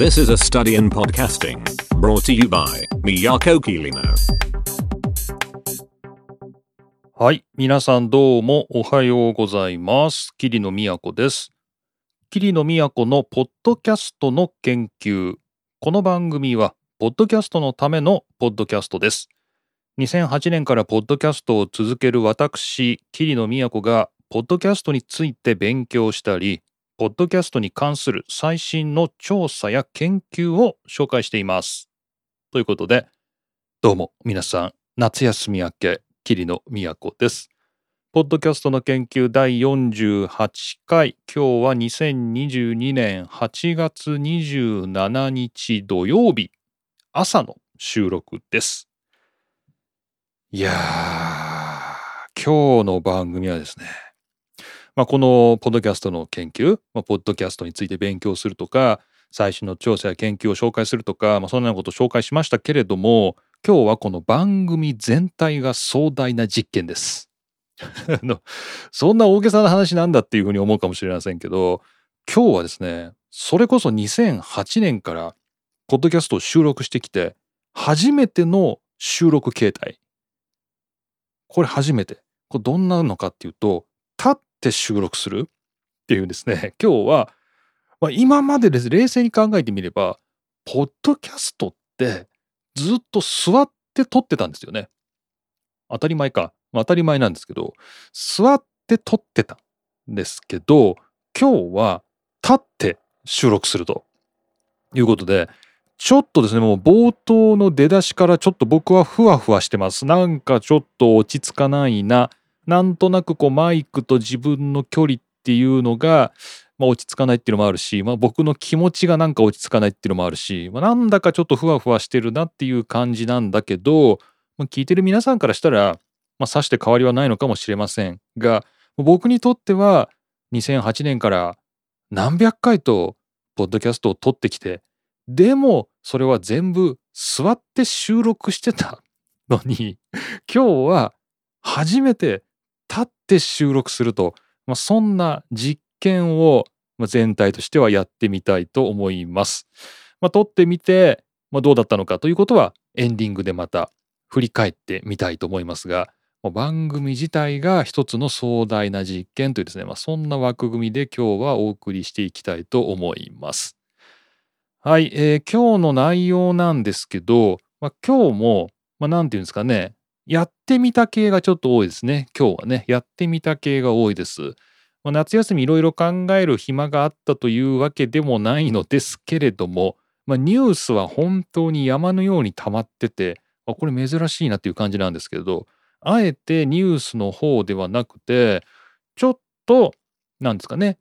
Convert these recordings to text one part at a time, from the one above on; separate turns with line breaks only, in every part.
This is a study in podcasting brought to you by Miyako Kirino.
はい。皆さんどうもおはようございます。桐野都です。桐野都のポッドキャストの研究。この番組は、ポッドキャストのためのポッドキャストです。2008年からポッドキャストを続ける私、桐野都が、ポッドキャストについて勉強したり、ポッドキャストに関する最新の調査や研究を紹介しています。ということで、どうも皆さん、夏休み明け、桐野都です。ポッドキャストの研究第48回、今日は2022年8月27日土曜日、朝の収録です。いやー、今日の番組はですね、まあ、このポッドキャストの研究、まあ、ポッドキャストについて勉強するとか、最新の調査や研究を紹介するとか、まあ、そんなようなことを紹介しましたけれども、今日はこの番組全体が壮大な実験です。のそんな大げさな話なんだっていうふうに思うかもしれませんけど、今日はですね、それこそ2008年からポッドキャストを収録してきて、初めての収録形態。これ初めて。これどんなのかっていうと、立っって収録する？っていうですね、今日は、まあ、今までです冷静に考えてみれば、ポッドキャストってずっと座って撮ってたんですよね。当たり前か。まあ、当たり前なんですけど、座って撮ってたんですけど、今日は立って収録するということで、ちょっとですね、もう冒頭の出だしからちょっと僕はふわふわしてます。なんかちょっと落ち着かないな。なんとなくこうマイクと自分の距離っていうのが、まあ、落ち着かないっていうのもあるし、まあ、僕の気持ちがなんか落ち着かないっていうのもあるし、まあ、なんだかちょっとふわふわしてるなっていう感じなんだけど、まあ、聞いてる皆さんからしたら、まあ、さして変わりはないのかもしれませんが、僕にとっては2008年から何百回とポッドキャストを撮ってきて、でもそれは全部座って収録してたのに、今日は初めて立って収録すると、まあ、そんな実験を全体としてはやってみたいと思います。まあ、撮ってみて、まあ、どうだったのかということはエンディングでまた振り返ってみたいと思いますが、番組自体が一つの壮大な実験というですね、まあ、そんな枠組みで今日はお送りしていきたいと思います。はい、えー今日の内容なんですけど、まあ、今日も、まあ、なんていうんですかね、やってみた系がちょっと多いですね。今日はね、やってみた系が多いです。まあ、夏休みいろいろ考える暇があったというわけでもないのですけれども、まあ、ニュースは本当に山のように溜まってて、あこれ珍しいなっていう感じなんですけれど、あえてニュースの方ではなくて、ちょっと、なんですかね、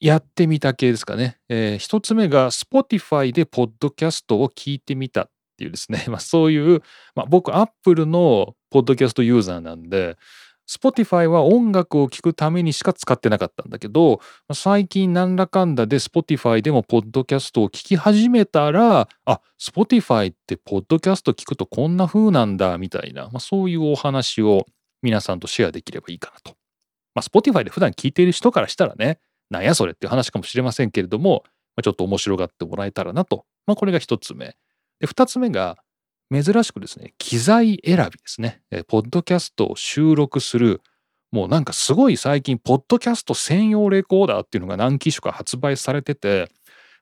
やってみた系ですかね。えー一つ目が Spotify でポッドキャストを聞いてみたっていうですね、まあ、そういう、まあ、僕 Apple のポッドキャストユーザーなんで、Spotify は音楽を聴くためにしか使ってなかったんだけど、最近なんらかんだで Spotify でもポッドキャストを聞き始めたら、あ、Spotify ってポッドキャスト聞くとこんな風なんだみたいな、まあ、そういうお話を皆さんとシェアできればいいかなと。まあ、Spotify で普段聞いている人からしたらね、なんやそれっていう話かもしれませんけれども、まあ、ちょっと面白がってもらえたらなと。まあ、これが一つ目。で、二つ目が、珍しくですね、機材選びですね。えーポッドキャストを収録する、もうなんかすごい最近、ポッドキャスト専用レコーダーっていうのが何機種か発売されてて、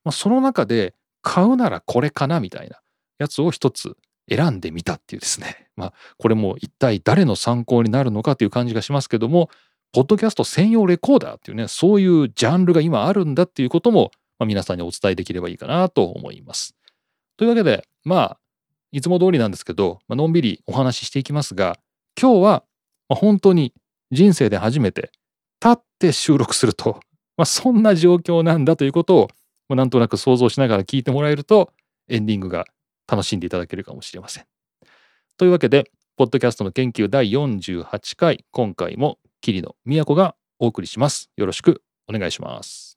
まあ、その中で買うならこれかなみたいなやつを一つ選んでみたっていうですね。まあ、これも一体誰の参考になるのかという感じがしますけども、ポッドキャスト専用レコーダーっていうね、そういうジャンルが今あるんだっていうことも、まあ、皆さんにお伝えできればいいかなと思います。というわけで、まあ、いつも通りなんですけど、まあのんびりお話ししていきますが、今日は、本当に人生で初めて立って収録すると、まあ、そんな状況なんだということを、まあなんとなく想像しながら聞いてもらえると、エンディングが楽しんでいただけるかもしれません。というわけで、ポッドキャストの研究第48回、今回も桐野都がお送りします。よろしくお願いします。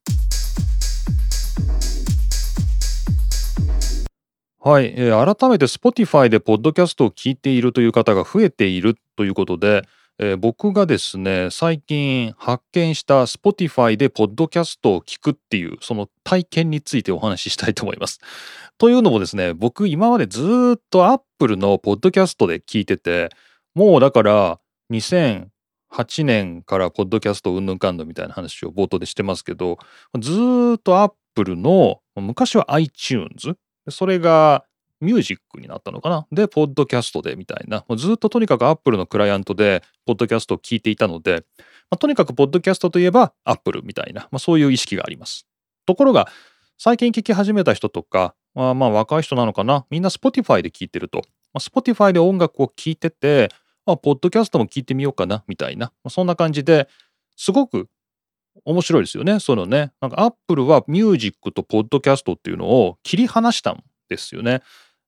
はい、えー改めて Spotify でポッドキャストを聞いているという方が増えているということで、えー僕がですね、最近発見した Spotify でポッドキャストを聞くっていう、その体験についてお話ししたいと思います。というのもですね、僕今までずっと Apple のポッドキャストで聞いてて、もうだから2008年からポッドキャストうんぬんかんぬんみたいな話を冒頭でしてますけど、ずっと Apple の、昔は iTunes、それがミュージックになったのかな？で、ポッドキャストでみたいな。もうずっととにかく Apple のクライアントで、ポッドキャストを聞いていたので、まあとにかくポッドキャストといえば Apple みたいな、まあ、そういう意識があります。ところが、最近聞き始めた人とか、まあ、まあ若い人なのかな？みんな Spotify で聞いてると。まあ、Spotify で音楽を聴いてて、あ、ポッドキャストも聞いてみようかな？みたいな。まあ、そんな感じですごく面白いですよね。そのね。なんか Apple はミュージックとポッドキャストっていうのを切り離したんですよね。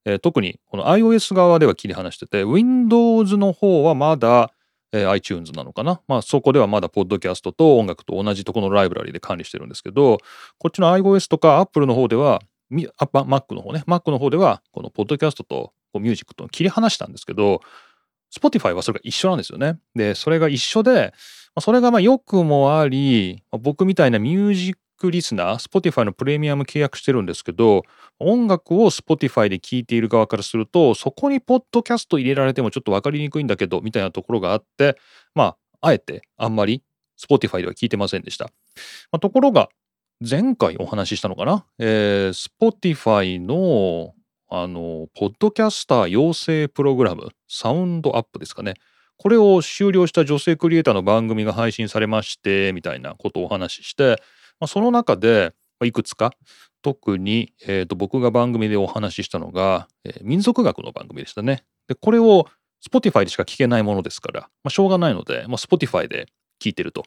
えー特にこの iOS 側では切り離してて Windows の方はまだ、えー iTunes なのかな、まあ、そこではまだポッドキャストと音楽と同じところのライブラリで管理してるんですけどこっちの iOS とか Apple の方ではみあ Mac の方ね Mac の方ではこのポッドキャストとミュージックと切り離したんですけど Spotify はそれが一緒なんですよね。でそれが一緒でそれがまあ良くもあり僕みたいなミュージックリスナー Spotify のプレミアム契約してるんですけど音楽を Spotify で聴いている側からするとそこにポッドキャスト入れられてもちょっと分かりにくいんだけどみたいなところがあってまああえてあんまり Spotify では聞いてませんでした。まあところが前回お話ししたのかな、えー Spotify のあのポッドキャスター養成プログラムサウンドアップですかねこれを終了した女性クリエイターの番組が配信されましてみたいなことをお話しして、まあ、その中でいくつか特に、えーと僕が番組でお話ししたのが、えー民族学の番組でしたね。でこれを Spotify でしか聞けないものですから、まあ、しょうがないので、まあ、Spotify で聞いてると。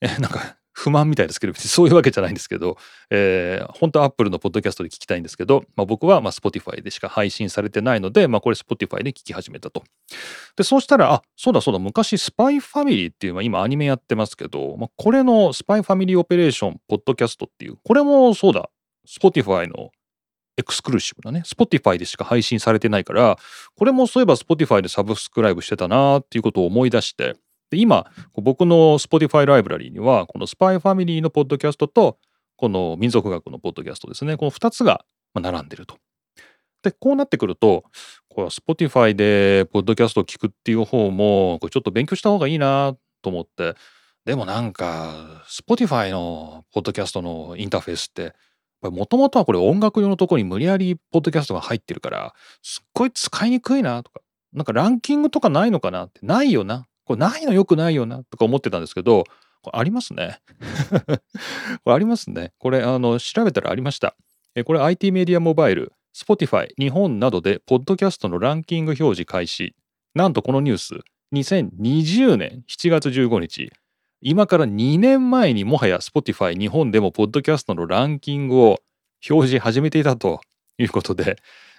えーなんか不満みたいですけど別にそういうわけじゃないんですけど、えー本当は Apple のポッドキャストで聞きたいんですけど、まあ、僕はま Spotify でしか配信されてないので、まあ、これ Spotify で聞き始めたと。でそうしたらあそうだそうだ昔スパイファミリーっていう、まあ、今アニメやってますけど、まあ、これのスパイファミリーオペレーションポッドキャストっていうこれもそうだ Spotify のエクスクルーシブなね Spotify でしか配信されてないからこれもそういえば Spotify でサブスクライブしてたなっていうことを思い出してで今僕の Spotify ライブラリーにはこのスパイファミリーのポッドキャストとこの民族学のポッドキャストですね。この2つが並んでると。でこうなってくるとこれ Spotify でポッドキャストを聞くっていう方もこれちょっと勉強した方がいいなと思って。でもなんか Spotify のポッドキャストのインターフェースってもともとはこれ音楽用のところに無理やりポッドキャストが入ってるからすっごい使いにくいなとかなんかランキングとかないのかなってないよな。これないのよくないよなとか思ってたんですけどこれありますね。これありますね。これあの調べたらありました。えこれ IT メディアモバイル Spotify 日本などでポッドキャストのランキング表示開始。なんとこのニュース2020年7月15日今から2年前にもはや Spotify 日本でもポッドキャストのランキングを表示始めていたということで、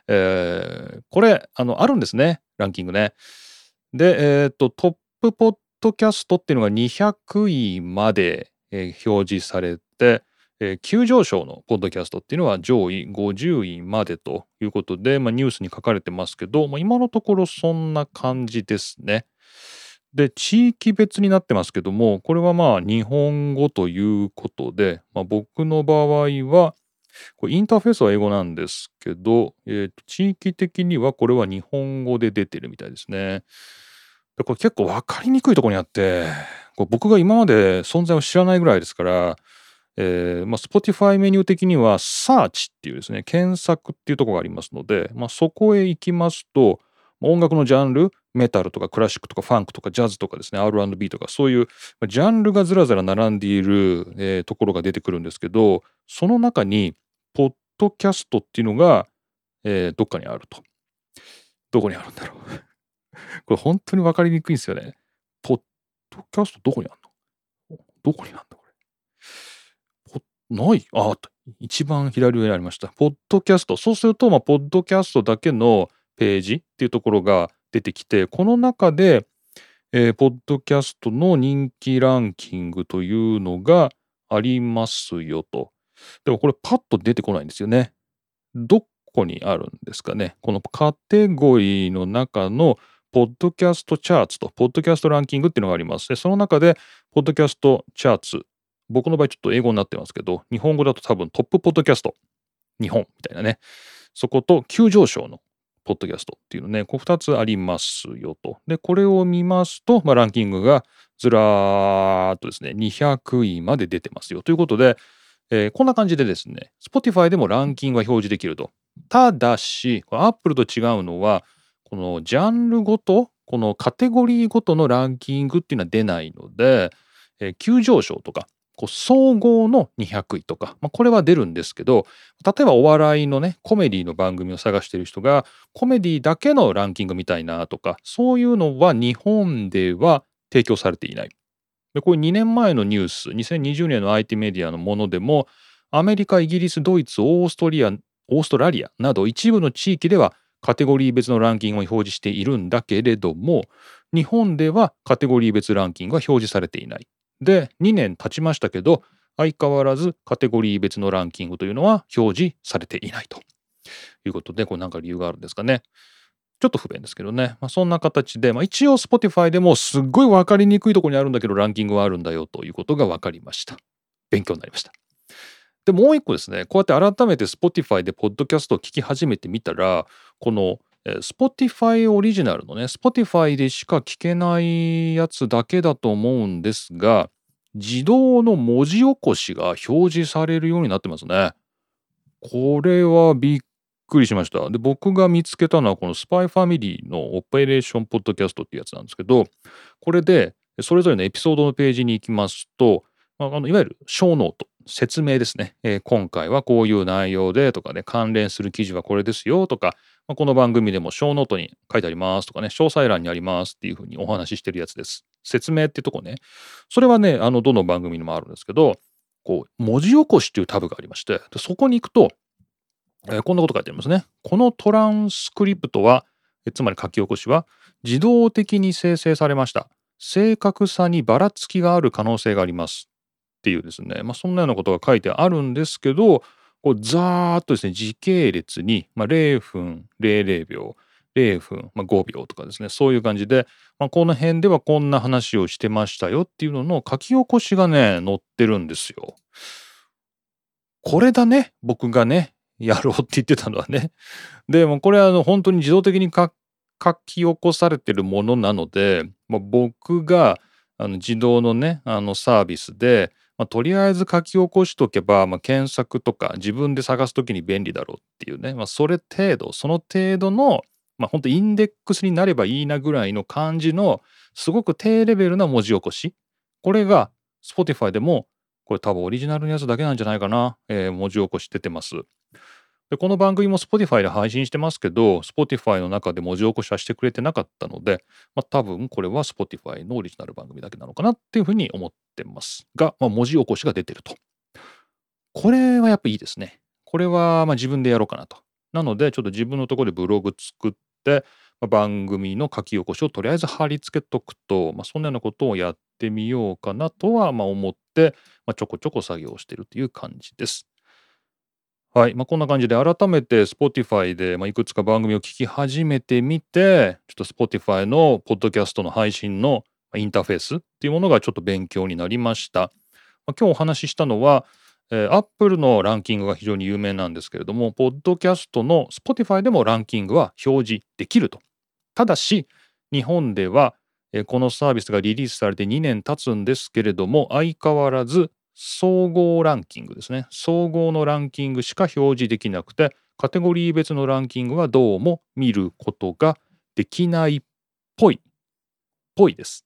えーこれあのあるんですねランキングね。で、えーとトップポッドキャストっていうのが200位まで、えー表示されて、えー急上昇のポッドキャストっていうのは上位50位までということで、まあ、ニュースに書かれてますけど、まあ、今のところそんな感じですね。で地域別になってますけどもこれはまあ日本語ということで、まあ、僕の場合はこれインターフェースは英語なんですけど、えー地域的にはこれは日本語で出てるみたいですね。でこれ結構分かりにくいとこにあってこれ僕が今まで存在を知らないぐらいですから、えーまあ、Spotify メニュー的には Search っていうですね検索っていうとこがありますので、まあ、そこへ行きますと音楽のジャンルメタルとかクラシックとかファンクとかジャズとかですね R&B とかそういうジャンルがずらずら並んでいる、えーところが出てくるんですけどその中にポッドキャストっていうのが、えーどっかにあると。どこにあるんだろう。これ本当に分かりにくいんですよね。ポッドキャストどこにあるの？どこにあんだこれ？ない？ああった。一番左上にありました。ポッドキャスト。そうすると、まあ、ポッドキャストだけのページっていうところが出てきて、この中で、えーポッドキャストの人気ランキングというのがありますよと。でもこれパッと出てこないんですよね。どこにあるんですかね。このカテゴリーの中のポッドキャストチャーツと、ポッドキャストランキングっていうのがあります。で、その中で、ポッドキャストチャーツ、僕の場合ちょっと英語になってますけど、日本語だと多分トップポッドキャスト、日本みたいなね、そこと急上昇のポッドキャストっていうのね、こう2つありますよと。で、これを見ますと、まあ、ランキングがずらーっとですね、200位まで出てますよということで、えー、こんな感じでですね、Spotify でもランキングが表示できると。ただし、Apple と違うのは、このジャンルごと、このカテゴリーごとのランキングっていうのは出ないので、えー、急上昇とか、こう総合の200位とか、まあ、これは出るんですけど、例えばお笑いのね、コメディの番組を探してる人が、コメディだけのランキングみたいなとか、そういうのは日本では提供されていない。で、これ2年前のニュース、2020年の IT メディアのものでも、アメリカ、イギリス、ドイツ、オーストリア、オーストラリアなど一部の地域ではカテゴリー別のランキングを表示しているんだけれども、日本ではカテゴリー別ランキングは表示されていない。で、2年経ちましたけど、相変わらずカテゴリー別のランキングというのは表示されていないということで、これなんか理由があるんですかね。ちょっと不便ですけどね。まあ、そんな形で、まあ、一応 Spotify でもすっごい分かりにくいところにあるんだけど、ランキングはあるんだよということが分かりました。勉強になりました。で、もう一個ですね、こうやって改めて Spotify でポッドキャストを聞き始めてみたら、この Spotify オリジナルのね、Spotify でしか聞けないやつだけだと思うんですが、自動の文字起こしが表示されるようになってますね。これはびっくりしました。で、僕が見つけたのはこのスパイファミリーのオペレーションポッドキャストっていうやつなんですけど、これでそれぞれのエピソードのページに行きますと、あのいわゆるショーノート、説明ですね、えー、今回はこういう内容でとかね、関連する記事はこれですよとか、まあ、この番組でもショーノートに書いてありますとかね、詳細欄にありますっていうふうにお話ししてるやつです。説明ってとこね。それはね、あの、どの番組にもあるんですけど、こう、文字起こしっていうタブがありまして、でそこに行くと、えー、こんなこと書いてありますね。このトランスクリプトは、つまり書き起こしは、自動的に生成されました。正確さにばらつきがある可能性があります。っていうですね、まあ、そんなようなことが書いてあるんですけど、こうザーッとですね、時系列に、まあ、0分00秒、0分、まあ、5秒とかですね、そういう感じで、まあ、この辺ではこんな話をしてましたよっていうのの書き起こしがね、載ってるんですよ。これだね、僕がね、やろうって言ってたのはね。でもこれはあの本当に自動的に書き起こされてるものなので、まあ、僕があの自動のね、あのサービスで、まあ、とりあえず書き起こしとけば、まあ、検索とか自分で探すときに便利だろうっていうね、まあ、それ程度、その程度の、まあ、本当インデックスになればいいなぐらいの感じの、すごく低レベルな文字起こし。これが Spotify でも、これ多分オリジナルのやつだけなんじゃないかな、えー、文字起こし出てます。でこの番組も Spotify で配信してますけど、Spotify の中で文字起こしはしてくれてなかったので、まあ、多分これは Spotify のオリジナル番組だけなのかなっていうふうに思ってますが、まあ、文字起こしが出てると。これはやっぱいいですね。これはま自分でやろうかなと。なので、ちょっと自分のところでブログ作って、まあ、番組の書き起こしをとりあえず貼り付けとくと、まあ、そんなようなことをやってみようかなとはま思って、まちょこちょこ作業してるという感じです。はい。まあ、こんな感じで改めて Spotify で、まあ、いくつか番組を聞き始めてみて、ちょっと Spotify のポッドキャストの配信のインターフェースっていうものがちょっと勉強になりました。まあ、今日お話ししたのは、えー、Apple のランキングが非常に有名なんですけれども、ポッドキャストの Spotify でもランキングは表示できると。ただし、日本では、えー、このサービスがリリースされて2年経つんですけれども、相変わらず総合ランキングですね。総合のランキングしか表示できなくて、カテゴリー別のランキングはどうも見ることができないっぽいっ。ぽいです。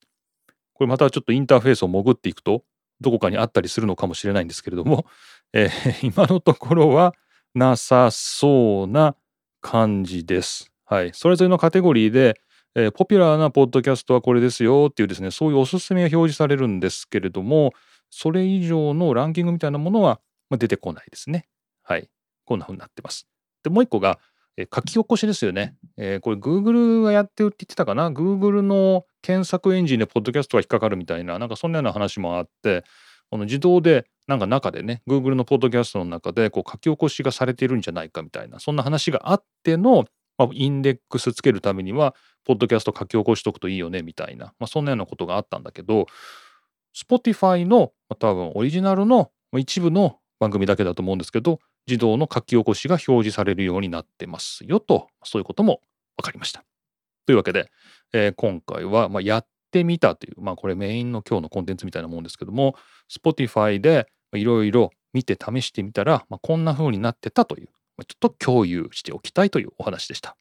これまたちょっとインターフェースを潜っていくと、どこかにあったりするのかもしれないんですけれども、えー、今のところはなさそうな感じです。はい。それぞれのカテゴリーで、えー、ポピュラーなポッドキャストはこれですよっていうですね、そういうおすすめが表示されるんですけれども、それ以上のランキングみたいなものは出てこないですね。はい。こんな風になってます。で、もう一個が、え書き起こしですよね。えー、これ Google がやってるって言ってたかな ?Google の検索エンジンでポッドキャストが引っかかるみたいな、なんかそんなような話もあって、この自動でなんか中でね、Google のポッドキャストの中でこう書き起こしがされているんじゃないかみたいな、そんな話があってのまあ、インデックスつけるためには、ポッドキャスト書き起こしとくといいよねみたいな、まあ、そんなようなことがあったんだけど、Spotify の、まあ、多分オリジナルの一部の番組だけだと思うんですけど、自動の書き起こしが表示されるようになってますよと、そういうことも分かりました。というわけで、えー、今回は、まあ、やってみたという、まあこれメインの今日のコンテンツみたいなもんですけども、Spotify でいろいろ見て試してみたら、まあ、こんな風になってたという、ちょっと共有しておきたいというお話でした。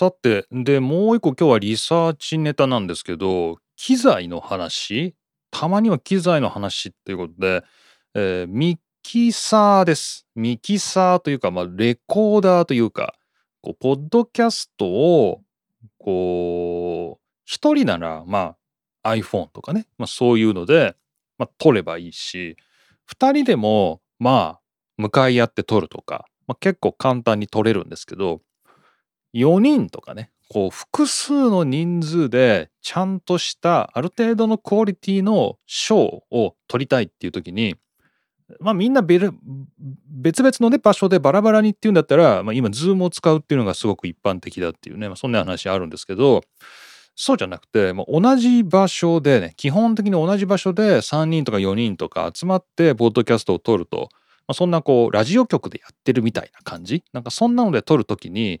さて、で、もう一個今日はリサーチネタなんですけど、機材の話、たまには機材の話っていうことで、えー、ミキサーです。ミキサーというか、まあ、レコーダーというか、こう、ポッドキャストを、こう、一人なら、まあ、iPhone とかね、まあ、そういうので、まあ、撮ればいいし、二人でも、まあ、向かい合って撮るとか、まあ、結構簡単に撮れるんですけど、4人とかね、こう複数の人数でちゃんとしたある程度のクオリティのショーを撮りたいっていう時に、まあみんな別々のね場所でバラバラにっていうんだったら、まあ、今ズームを使うっていうのがすごく一般的だっていうね、まあ、そんな話あるんですけどそうじゃなくて、まあ、同じ場所でね基本的に同じ場所で3人とか4人とか集まってポッドキャストを撮ると、まあ、そんなこうラジオ局でやってるみたいな感じ？なんかそんなので撮る時に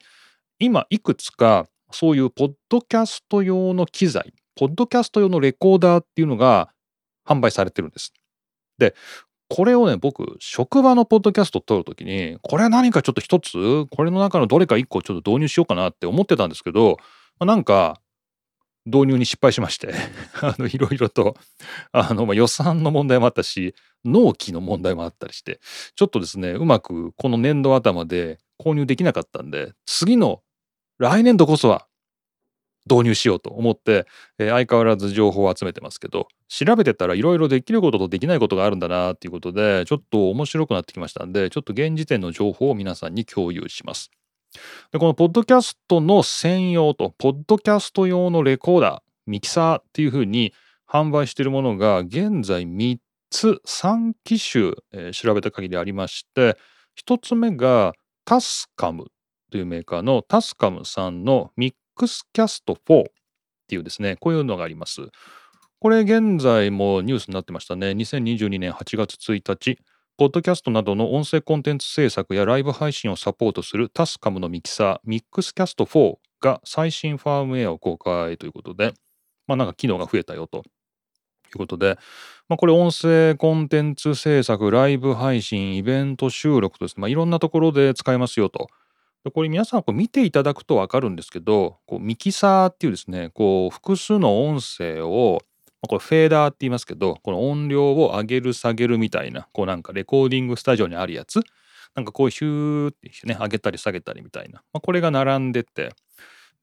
今いくつかそういうポッドキャスト用の機材、ポッドキャスト用のレコーダーっていうのが販売されてるんです。で、これをね、僕、職場のポッドキャストを撮るときに、これは何かちょっと一つ、これの中のどれか一個ちょっと導入しようかなって思ってたんですけど、まあ、なんか、導入に失敗しまして あの、いろいろと、あの、まあ、予算の問題もあったし、納期の問題もあったりして、ちょっとですね、うまくこの年度頭で購入できなかったんで、次の来年度こそは導入しようと思って、えー、相変わらず情報を集めてますけど、調べてたらいろいろできることとできないことがあるんだなっていうことで、ちょっと面白くなってきましたんで、ちょっと現時点の情報を皆さんに共有します。で、このポッドキャストの専用と、ポッドキャスト用のレコーダー、ミキサーっていうふうに販売しているものが現在3つ、3機種、えー、調べた限りありまして、1つ目がタスカムというメーカーのタスカムさんのミックスキャスト4っていうですね、こういうのがあります。これ現在もニュースになってましたね。2022年8月1日、ポッドキャストなどの音声コンテンツ制作やライブ配信をサポートするタスカムのミキサー、ミックスキャスト4が最新ファームウェアを公開ということで、まあなんか機能が増えたよということで、まあこれ音声コンテンツ制作、ライブ配信、イベント収録とですね、まあいろんなところで使えますよと。でこれ皆さんこう見ていただくと分かるんですけどこうミキサーっていうですねこう複数の音声をこれフェーダーって言いますけどこの音量を上げる下げるみたいなこうなんかレコーディングスタジオにあるやつなんかこうヒューってね上げたり下げたりみたいな、まあ、これが並んでて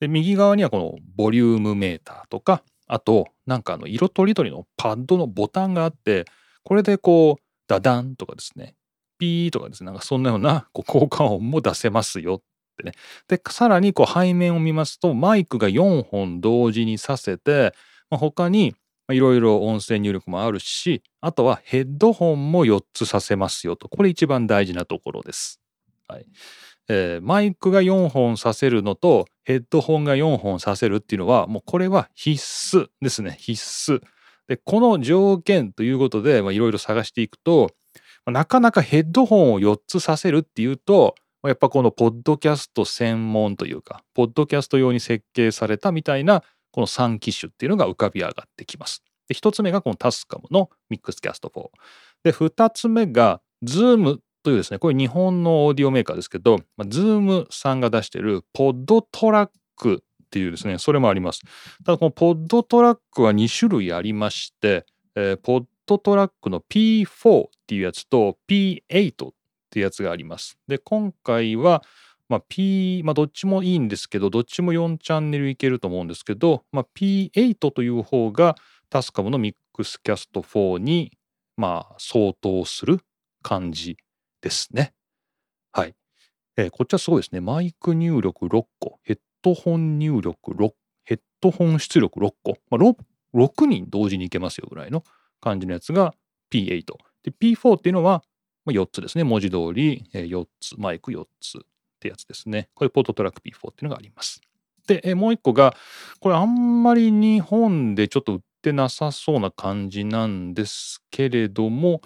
で右側にはこのボリュームメーターとかあとなんかあの色とりどりのパッドのボタンがあってこれでこうダダンとかですねピーとかですねなんかそんなような こう効果音も出せますよってね。で、さらにこう背面を見ますと、マイクが4本同時にさせて、まあ、他にいろいろ音声入力もあるし、あとはヘッドホンも4つさせますよと。これ一番大事なところです。はい。えー、マイクが4本させるのとヘッドホンが4本させるっていうのはもうこれは必須ですね必須でこの条件ということでいろいろ探していくとなかなかヘッドホンを4つさせるっていうとやっぱこのポッドキャスト専門というか、ポッドキャスト用に設計されたみたいな、この3機種っていうのが浮かび上がってきます。で、1つ目がこのタスカムのミックスキャスト4。で、2つ目が Zoom というですね、これ日本のオーディオメーカーですけど、まあ、Zoom さんが出してるポッドトラックっていうですね、それもあります。ただこのポッドトラックは2種類ありまして、えー、ポッドトラックの P4 っていうやつと P8 っていうやつがあります。で、今回は、まあ、P、まあ、どっちもいいんですけど、どっちも4チャンネルいけると思うんですけど、まあ、P8 という方がタスカムのミックスキャスト4に、まあ、相当する感じですね。はい。えー、こっちはすごいですね。マイク入力6個、ヘッドホン入力6、ヘッドホン出力6個、まあ6、6人同時にいけますよぐらいの感じのやつが P8。で、P4 っていうのは4つですね。文字通り4つ、マイク4つってやつですね。これポートトラック P4 っていうのがあります。で、もう一個が、これあんまり日本でちょっと売ってなさそうな感じなんですけれども、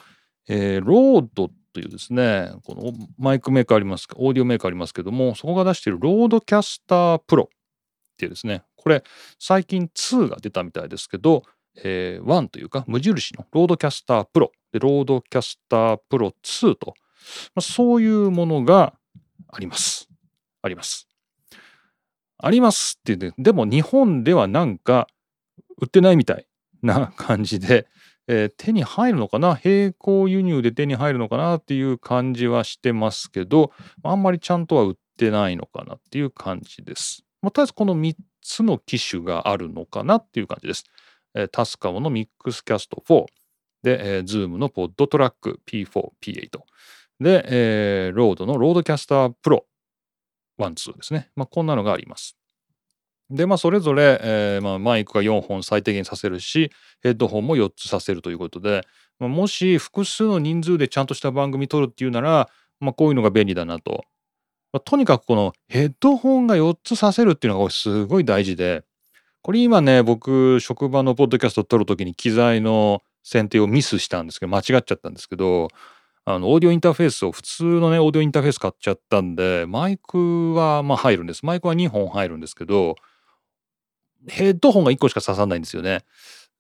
えー、ロードというですね、このマイクメーカーあります、オーディオメーカーありますけども、そこが出しているロードキャスタープロっていうですね、これ最近2が出たみたいですけど、えー、1というか無印のロードキャスタープロでロードキャスタープロ2と、まあ、そういうものがあります。あります。ありますって言って、でも日本ではなんか売ってないみたいな感じで、えー、手に入るのかな？並行輸入で手に入るのかなっていう感じはしてますけど、あんまりちゃんとは売ってないのかなっていう感じです。まあ、とりあえずこの3つの機種があるのかなっていう感じです。タスカムのミックスキャスト4で、えー、ズームのポッドトラック P4、P8 で、えー、ロードのロードキャスタープロ1、2ですね。まあ、こんなのがあります。で、まあ、それぞれ、えーまあ、マイクが4本最低限させるし、ヘッドホンも4つさせるということで、まあ、もし複数の人数でちゃんとした番組撮るっていうなら、まあ、こういうのが便利だなと。まあ、とにかくこのヘッドホンが4つさせるっていうのがすごい大事で、これ今ね、僕、職場のポッドキャスト撮るときに機材の選定をミスしたんですけど、間違っちゃったんですけど、あの、オーディオインターフェースを普通のね、オーディオインターフェース買っちゃったんで、マイクはまあ入るんです。マイクは2本入るんですけど、ヘッドホンが1個しか刺さないんですよね。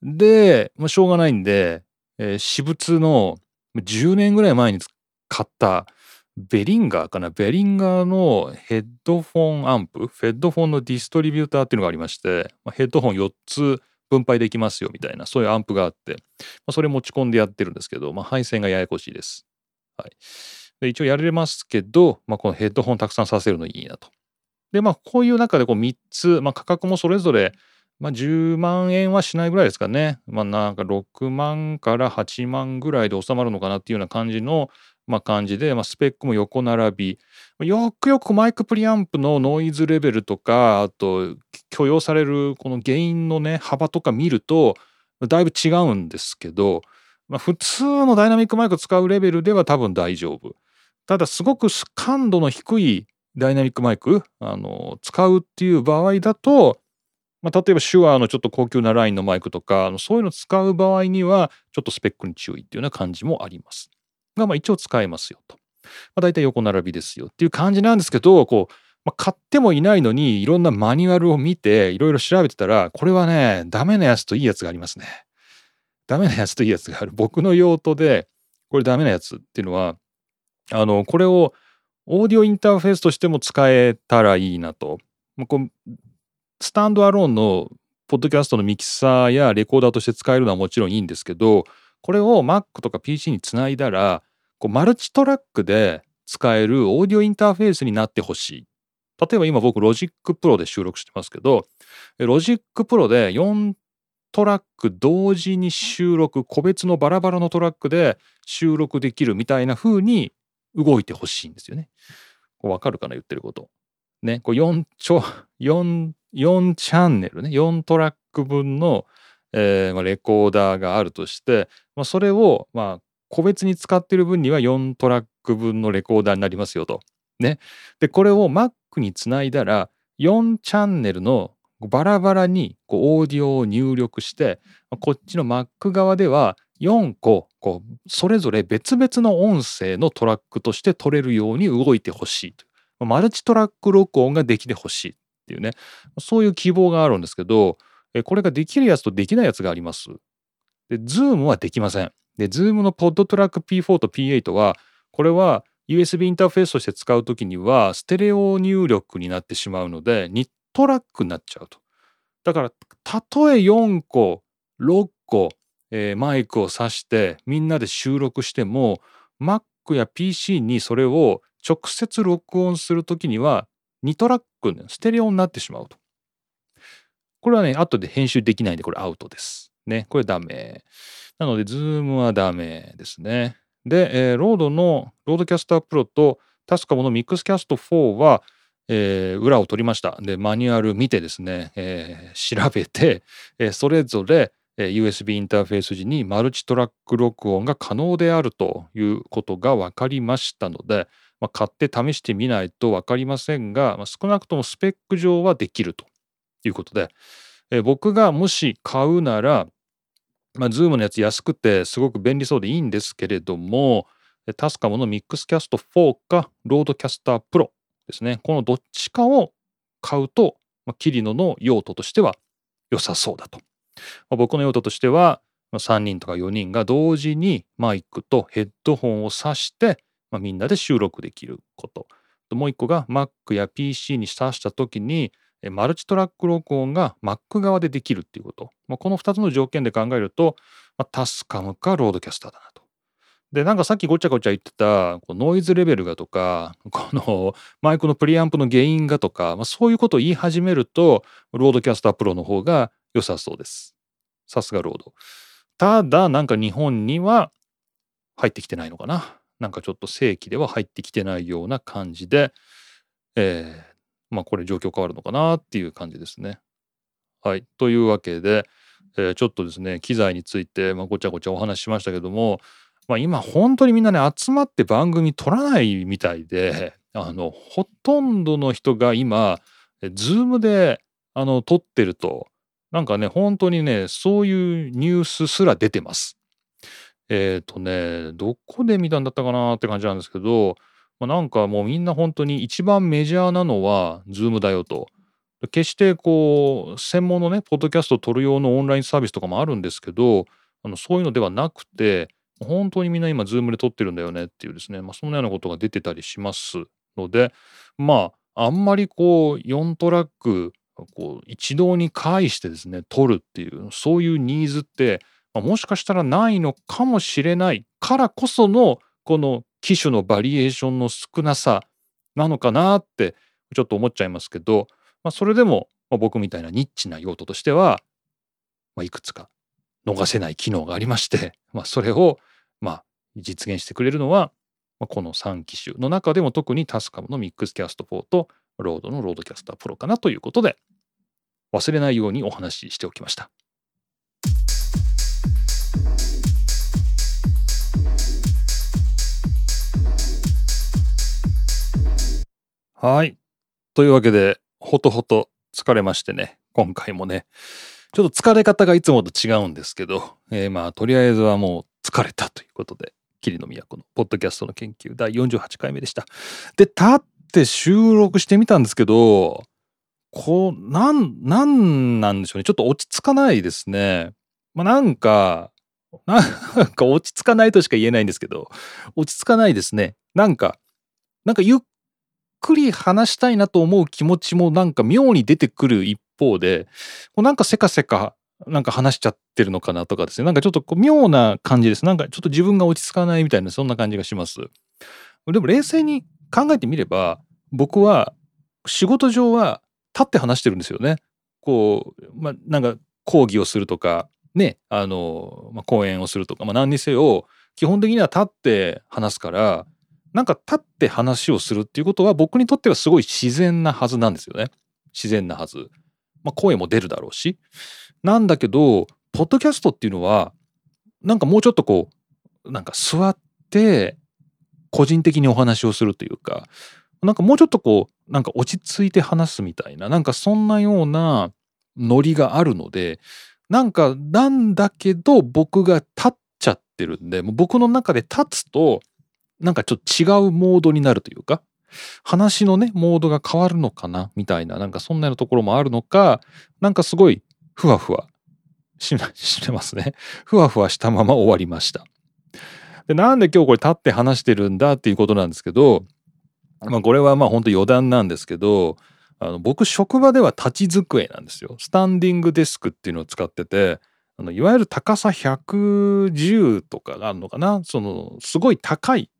で、まあ、しょうがないんで、えー、私物の10年ぐらい前に買ったベリンガーかな？ベリンガーのヘッドフォンアンプヘッドフォンのディストリビューターっていうのがありまして、ヘッドホン4つ分配できますよみたいなそういうアンプがあって、まあ、それ持ち込んでやってるんですけど、まあ、配線がややこしいです。はい、で一応やれますけど、まあ、このヘッドホンたくさんさせるのいいなと。で、まあ、こういう中でこう3つ、まあ、価格もそれぞれ、まあ、10万円はしないぐらいですかね。まあ、なんか6万から8万ぐらいで収まるのかなっていうような感じの、まあ、感じで、まあ、スペックも横並び。よくよくマイクプリアンプのノイズレベルとか、あと許容されるこのゲインのね、幅とか見ると、だいぶ違うんですけど、まあ、普通のダイナミックマイク使うレベルでは多分大丈夫。ただすごく感度の低いダイナミックマイクあの使うっていう場合だと、まあ、例えば手話のちょっと高級なラインのマイクとかそういうのを使う場合にはちょっとスペックに注意っていうような感じもあります。が、まあ、一応使えますよと。まあ、大体横並びですよっていう感じなんですけどこう、まあ、買ってもいないのにいろんなマニュアルを見ていろいろ調べてたらこれはねダメなやつといいやつがありますね。ダメなやつといいやつがある。僕の用途でこれダメなやつっていうのはあのこれをオーディオインターフェースとしても使えたらいいなと。まあこうスタンドアローンのポッドキャストのミキサーやレコーダーとして使えるのはもちろんいいんですけど、これを Mac とか PC につないだら、こうマルチトラックで使えるオーディオインターフェースになってほしい。例えば今僕 Logic Pro で収録してますけど、Logic Pro で4トラック同時に収録、個別のバラバラのトラックで収録できるみたいな風に動いてほしいんですよね。わかるかな言ってること。ね、こう 4, ちょ 4, 4チャンネルね、4トラック分の、えーまあ、レコーダーがあるとして、まあ、それを、まあ、個別に使ってる分には4トラック分のレコーダーになりますよと。ね。で、これを Mac につないだら、4チャンネルのバラバラにこうオーディオを入力して、こっちの Mac 側では4個こうそれぞれ別々の音声のトラックとして取れるように動いてほしいとマルチトラック録音ができてほしいっていうねそういう希望があるんですけどこれができるやつとできないやつがあります。で、Zoom はできません。で、Zoom のポッドトラック P4 と P8 はこれは USB インターフェースとして使うときにはステレオ入力になってしまうので2トラックになっちゃうと。だからたとえ4個6個えー、マイクを挿してみんなで収録しても Mac や PC にそれを直接録音するときには2トラックステレオになってしまうと。これはね、後で編集できないんで、これアウトです。ね、これダメ。なので、 Zoom はダメですね。で、えー、 RODE の RODECaster Pro とタスカムの Mixcast 4は、えー、裏を取りました。で、マニュアル見てですね、えー、調べて、えー、それぞれえー USB インターフェース時にマルチトラック録音が可能であるということが分かりましたので、まあ、買って試してみないと分かりませんが、まあ、少なくともスペック上はできるということで、えー僕がもし買うなら、まあ、Zoom のやつ安くてすごく便利そうでいいんですけれども、タスカムの Mixcast 4か RODECaster Pro ですね。このどっちかを買うと、まあ、キリノの用途としては良さそうだと。まあ僕の用途としては、まあ3人とか4人が同時にマイクとヘッドホンを挿して、まあ、みんなで収録できること。もう一個が Mac や PC に挿した時にマルチトラック録音が Mac 側でできるっていうこと。まあ、この2つの条件で考えると、まあ、タスカムか RODECaster だなと。で、なんかさっきごちゃごちゃ言ってたノイズレベルがとか、このマイクのプリアンプのゲインがとか、まあ、そういうことを言い始めると、 RODECaster Pro の方が良さそうです。さすが RODE。ただ、なんか日本には入ってきてないのかな。なんかちょっと正規では入ってきてないような感じで、えーまあこれ状況変わるのかなっていう感じですね。はい。というわけで、えーちょっとですね、機材について、まあ、ごちゃごちゃお話ししましたけども、まあ、今本当にみんなね、集まって番組撮らないみたいで、あの、ほとんどの人が今、えズームで、あの、撮ってると、なんかね、本当にね、そういうニュースすら出てます。えっ、とね、どこで見たんだったかなって感じなんですけど、まあ、なんかもうみんな本当に一番メジャーなのは Zoom だよと。決してこう専門のねポッドキャストを撮る用のオンラインサービスとかもあるんですけどあのそういうのではなくて本当にみんな今 Zoom で撮ってるんだよねっていうですね、まあ、そんなようなことが出てたりしますのでまああんまりこう4トラックこう一堂に会してですね撮るっていうそういうニーズって、まあもしかしたらないのかもしれないからこそのこの機種のバリエーションの少なさなのかなってちょっと思っちゃいますけど、まあ、それでも、僕みたいなニッチな用途としては、まあ、いくつか逃せない機能がありまして、まあ、それを、まあ、実現してくれるのは、まあ、この3機種の中でも特にタスカムの Mixcast 4と RODE の RODECaster Pro かなということで忘れないようにお話ししておきました。はい。というわけで、ほとほと疲れましてね、今回もね、ちょっと疲れ方がいつもと違うんですけど、えーまあ、とりあえずはもう疲れたということで、霧の都のポッドキャストの研究第48回目でした。で、立って収録してみたんですけど、こう、なん、なんなんでしょうね。ちょっと落ち着かないですね。まあ、なんか、なんか落ち着かないとしか言えないんですけど、落ち着かないですね。なんか、なんかゆっくり話したいなと思う気持ちもなんか妙に出てくる一方で、こうなんかせかせかなんか話しちゃってるのかなとかですね。なんかちょっとこう妙な感じです。なんかちょっと自分が落ち着かないみたいなそんな感じがします。でも冷静に考えてみれば、僕は仕事上は立って話してるんですよね。こう、まあ、なんか講義をするとか、ね、あの、まあ、講演をするとか、まあ、何にせよ、基本的には立って話すから、なんか立って話をするっていうことは僕にとってはすごい自然なはずなんですよね。自然なはず。まあ、声も出るだろうし。なんだけど、ポッドキャストっていうのは、なんかもうちょっとこう、なんか座って、個人的にお話をするというか、なんかもうちょっとこう、なんか落ち着いて話すみたいな、なんかそんなようなノリがあるので、なんかなんだけど僕が立っちゃってるんで、もう僕の中で立つと、なんかちょっと違うモードになるというか、話のね、モードが変わるのかなみたいな、なんかそんなようなところもあるのか、なんかすごいふわふわし してますね。ふわふわしたまま終わりました。で、なんで今日これ立って話してるんだっていうことなんですけど、まあこれはまあ本当余談なんですけど、あの僕職場では立ち机なんですよ。スタンディングデスクっていうのを使ってて、あのいわゆる高さ110とかがあるのかな？そのすごい高い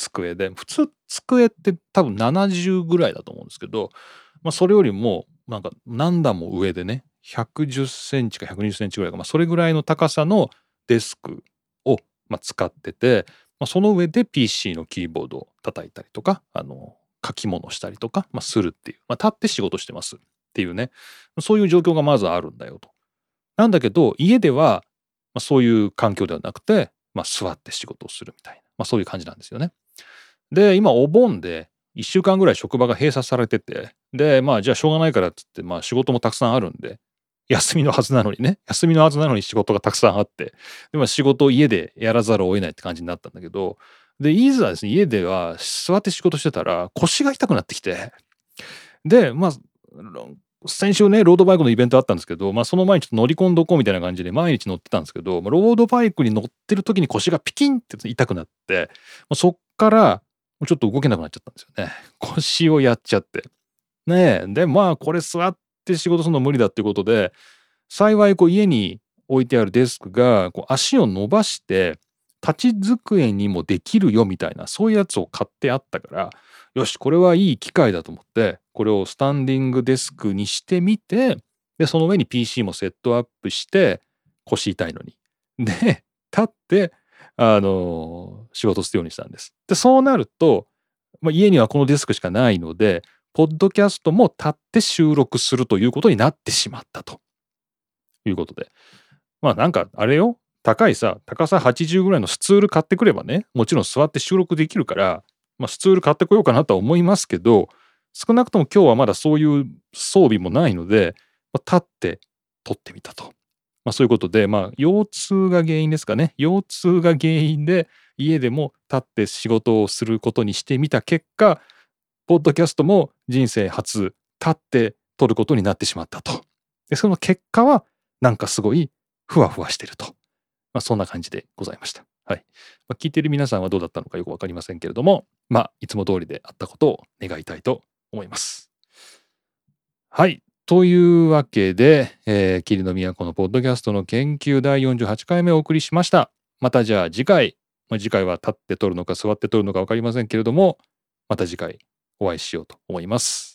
机で普通机って多分70ぐらいだと思うんですけど、まあ、それよりもなんか何段も上でね110センチか120センチぐらいか、まあ、それぐらいの高さのデスクをまあ使ってて、まあ、その上で PC のキーボードを叩いたりとかあの書き物したりとか、まあ、するっていう、まあ、立って仕事してますっていうねそういう状況がまずあるんだよと。なんだけど家では、まあ、そういう環境ではなくて、まあ、座って仕事をするみたいな、まあ、そういう感じなんですよね。で今お盆で1週間ぐらい職場が閉鎖されててでまあじゃあしょうがないからっつって、まあ、仕事もたくさんあるんで休みのはずなのにね休みのはずなのに仕事がたくさんあってで、まあ、仕事を家でやらざるを得ないって感じになったんだけどでいざですね家では座って仕事してたら腰が痛くなってきてでまあ先週ねロードバイクのイベントあったんですけど、まあ、その前にちょっと乗り込んどこうみたいな感じで毎日乗ってたんですけど、まあ、ロードバイクに乗ってる時に腰がピキンって痛くなって、まあ、そっからちょっと動けなくなっちゃったんですよね。腰をやっちゃって。ねえ。でまあこれ座って仕事するの無理だっていうことで幸いこう家に置いてあるデスクがこう足を伸ばして立ち机にもできるよみたいなそういうやつを買ってあったからよしこれはいい機会だと思ってこれをスタンディングデスクにしてみてでその上に PC もセットアップして腰痛いのに。で立ってあの仕事するようにしたんです。でそうなると、まあ、家にはこのディスクしかないのでポッドキャストも立って収録するということになってしまったということでまあなんかあれよ高いさ高さ80ぐらいのスツール買ってくればねもちろん座って収録できるからまあ、スツール買ってこようかなとは思いますけど少なくとも今日はまだそういう装備もないので、まあ、立って撮ってみたと。まあ、そういうことで、まあ、腰痛が原因ですかね腰痛が原因で家でも立って仕事をすることにしてみた結果ポッドキャストも人生初立って撮ることになってしまったと。でその結果はなんかすごいふわふわしてると。まあ、そんな感じでございました。はい。まあ、聞いてる皆さんはどうだったのかよくわかりませんけれども、まあ、いつも通りであったことを願いたいと思います。はい。というわけで、えー、霧の都のポッドキャストの研究第48回目をお送りしました。またじゃあ次回、まあ、次回は立って撮るのか座って撮るのか分かりませんけれども、また次回お会いしようと思います。